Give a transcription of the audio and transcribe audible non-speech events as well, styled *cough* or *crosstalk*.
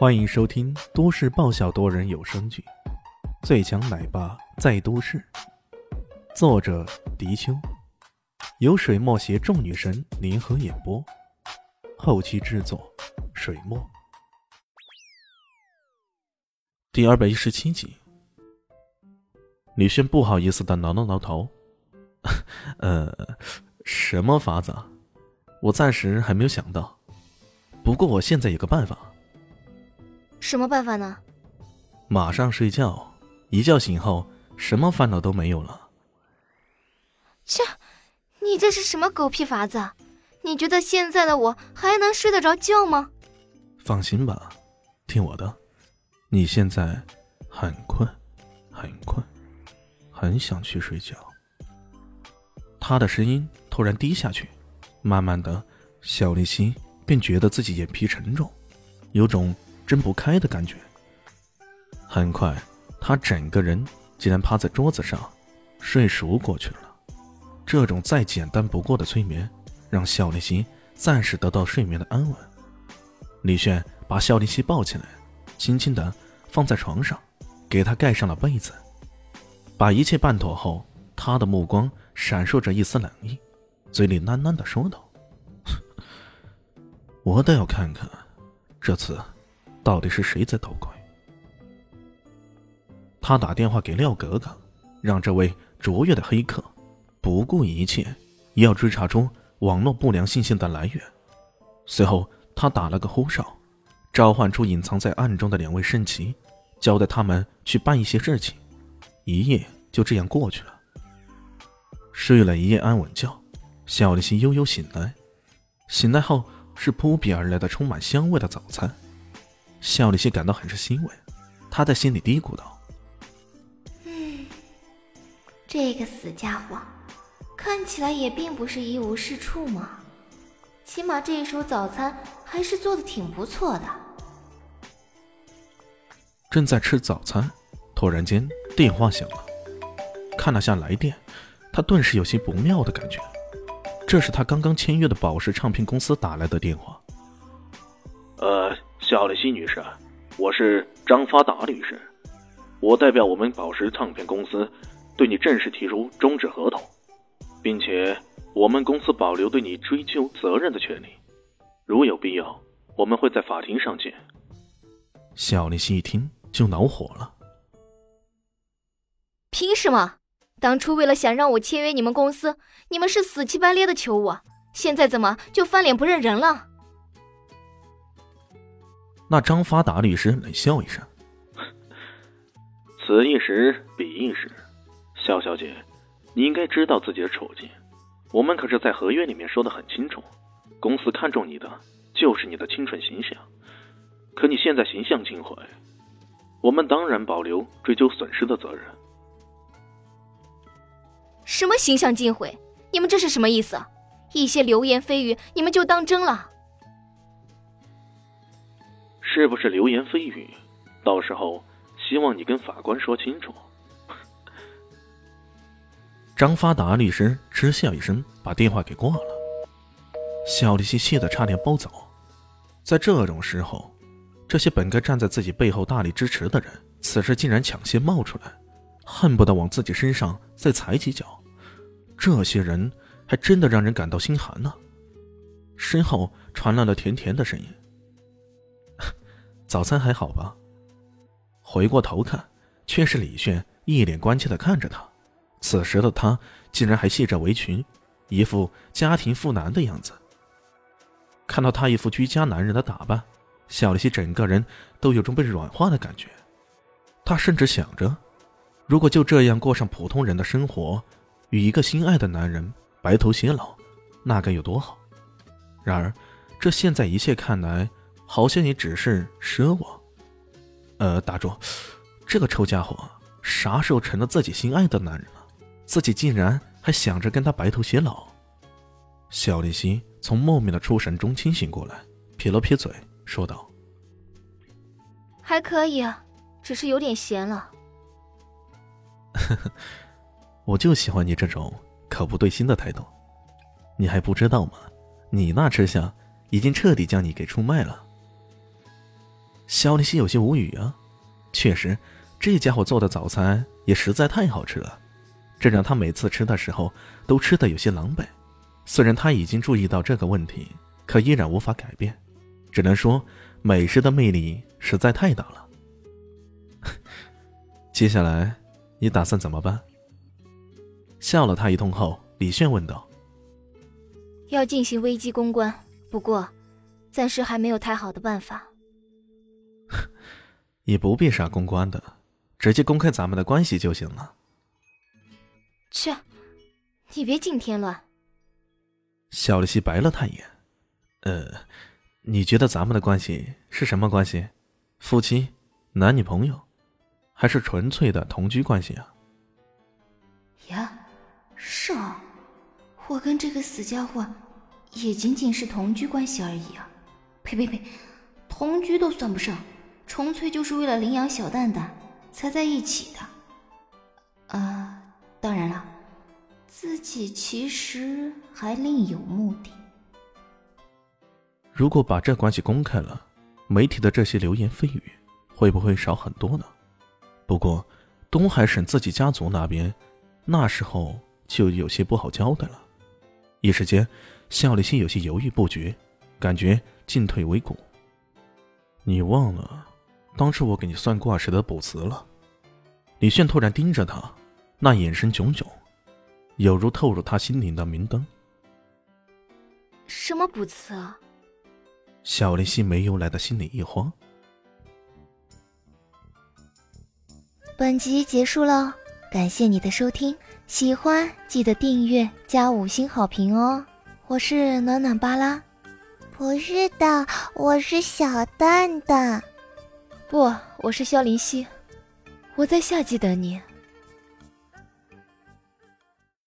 欢迎收听都市爆笑多人有声剧《最强奶爸在都市》，作者：迪秋，由水墨携众女神联合演播，后期制作：水墨。第二百一十七集，李轩不好意思的挠了挠头，*laughs* 呃，什么法子？我暂时还没有想到，不过我现在有个办法。什么办法呢？马上睡觉，一觉醒后，什么烦恼都没有了。切，你这是什么狗屁法子？你觉得现在的我还能睡得着觉吗？放心吧，听我的，你现在很困，很困，很想去睡觉。他的声音突然低下去，慢慢的，小丽心便觉得自己眼皮沉重，有种。睁不开的感觉。很快，他整个人竟然趴在桌子上，睡熟过去了。这种再简单不过的催眠，让肖立新暂时得到睡眠的安稳。李炫把肖立新抱起来，轻轻的放在床上，给他盖上了被子。把一切办妥后，他的目光闪烁着一丝冷意，嘴里喃喃的说道：“ *laughs* 我倒要看看，这次。”到底是谁在捣鬼？他打电话给廖格格，让这位卓越的黑客不顾一切也要追查出网络不良信息的来源。随后，他打了个呼哨，召唤出隐藏在暗中的两位圣骑，交代他们去办一些事情。一夜就这样过去了。睡了一夜安稳觉，小丽心悠悠醒来。醒来后是扑鼻而来的充满香味的早餐。肖立新感到很是欣慰，他在心里嘀咕道：“嗯，这个死家伙，看起来也并不是一无是处嘛，起码这一手早餐还是做的挺不错的。”正在吃早餐，突然间电话响了，看了下来电，他顿时有些不妙的感觉，这是他刚刚签约的宝石唱片公司打来的电话。呃。夏丽西女士，我是张发达律师，我代表我们宝石唱片公司对你正式提出终止合同，并且我们公司保留对你追究责任的权利，如有必要，我们会在法庭上见。夏丽西一听就恼火了，凭什么？当初为了想让我签约你们公司，你们是死乞白赖的求我，现在怎么就翻脸不认人了？那张发达律师冷笑一声：“此一时，彼一时，肖小姐，你应该知道自己的处境。我们可是在合约里面说的很清楚，公司看中你的就是你的清纯形象。可你现在形象尽毁，我们当然保留追究损失的责任。”什么形象尽毁？你们这是什么意思？一些流言蜚语，你们就当真了？是不是流言蜚语？到时候希望你跟法官说清楚。张发达律师嗤笑一声，把电话给挂了。小丽西气得差点暴走。在这种时候，这些本该站在自己背后大力支持的人，此时竟然抢先冒出来，恨不得往自己身上再踩几脚。这些人还真的让人感到心寒呢。身后传来了甜甜的声音。早餐还好吧？回过头看，却是李炫一脸关切的看着他。此时的他竟然还系着围裙，一副家庭妇男的样子。看到他一副居家男人的打扮，小丽西整个人都有种被软化的感觉。他甚至想着，如果就这样过上普通人的生活，与一个心爱的男人白头偕老，那该有多好。然而，这现在一切看来……好像也只是奢望。呃，打住，这个臭家伙啥时候成了自己心爱的男人了？自己竟然还想着跟他白头偕老。小丽西从莫名的出神中清醒过来，撇了撇嘴，说道：“还可以，只是有点咸了。*laughs* ”我就喜欢你这种口不对心的态度。你还不知道吗？你那吃相已经彻底将你给出卖了。肖立西有些无语啊，确实，这家伙做的早餐也实在太好吃了，这让他每次吃的时候都吃得有些狼狈。虽然他已经注意到这个问题，可依然无法改变，只能说美食的魅力实在太大了。*laughs* 接下来，你打算怎么办？笑了他一通后，李炫问道：“要进行危机公关，不过暂时还没有太好的办法。”也不必啥公关的，直接公开咱们的关系就行了。去，你别净添乱。小丽西白了他一眼，呃，你觉得咱们的关系是什么关系？夫妻、男女朋友，还是纯粹的同居关系啊？呀，是啊，我跟这个死家伙也仅仅是同居关系而已啊！呸呸呸，同居都算不上。纯粹就是为了领养小蛋蛋才在一起的，啊，当然了，自己其实还另有目的。如果把这关系公开了，媒体的这些流言蜚语会不会少很多呢？不过东海省自己家族那边，那时候就有些不好交代了。一时间，夏立新有些犹豫不决，感觉进退维谷。你忘了？当时我给你算卦时的卜辞了。李炫突然盯着他，那眼神炯炯，有如透入他心灵的明灯。什么卜辞啊？小林夕没由来的心里一慌。本集结束了，感谢你的收听，喜欢记得订阅加五星好评哦。我是暖暖巴拉，不是的，我是小蛋蛋。不，我是萧林希，我在夏季等你。